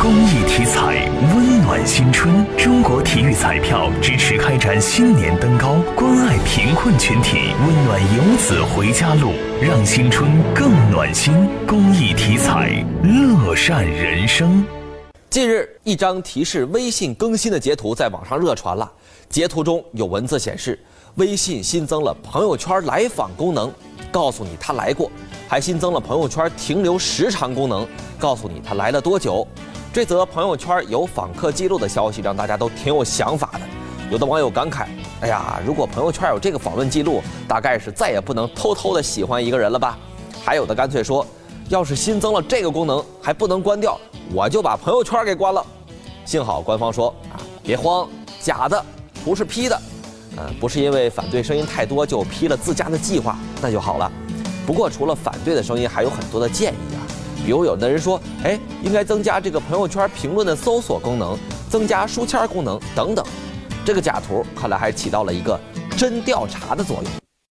公益体彩，温暖新春。中国体育彩票支持开展新年登高，关爱贫困群体，温暖游子回家路，让新春更暖心。公益体彩，乐善人生。近日，一张提示微信更新的截图在网上热传了。截图中有文字显示，微信新增了朋友圈来访功能，告诉你他来过。还新增了朋友圈停留时长功能，告诉你他来了多久。这则朋友圈有访客记录的消息，让大家都挺有想法的。有的网友感慨：“哎呀，如果朋友圈有这个访问记录，大概是再也不能偷偷的喜欢一个人了吧？”还有的干脆说：“要是新增了这个功能还不能关掉，我就把朋友圈给关了。”幸好官方说：“啊，别慌，假的，不是 P 的。嗯，不是因为反对声音太多就 P 了自家的计划，那就好了。”不过，除了反对的声音，还有很多的建议啊。比如，有的人说，哎，应该增加这个朋友圈评论的搜索功能，增加书签功能等等。这个假图看来还起到了一个真调查的作用。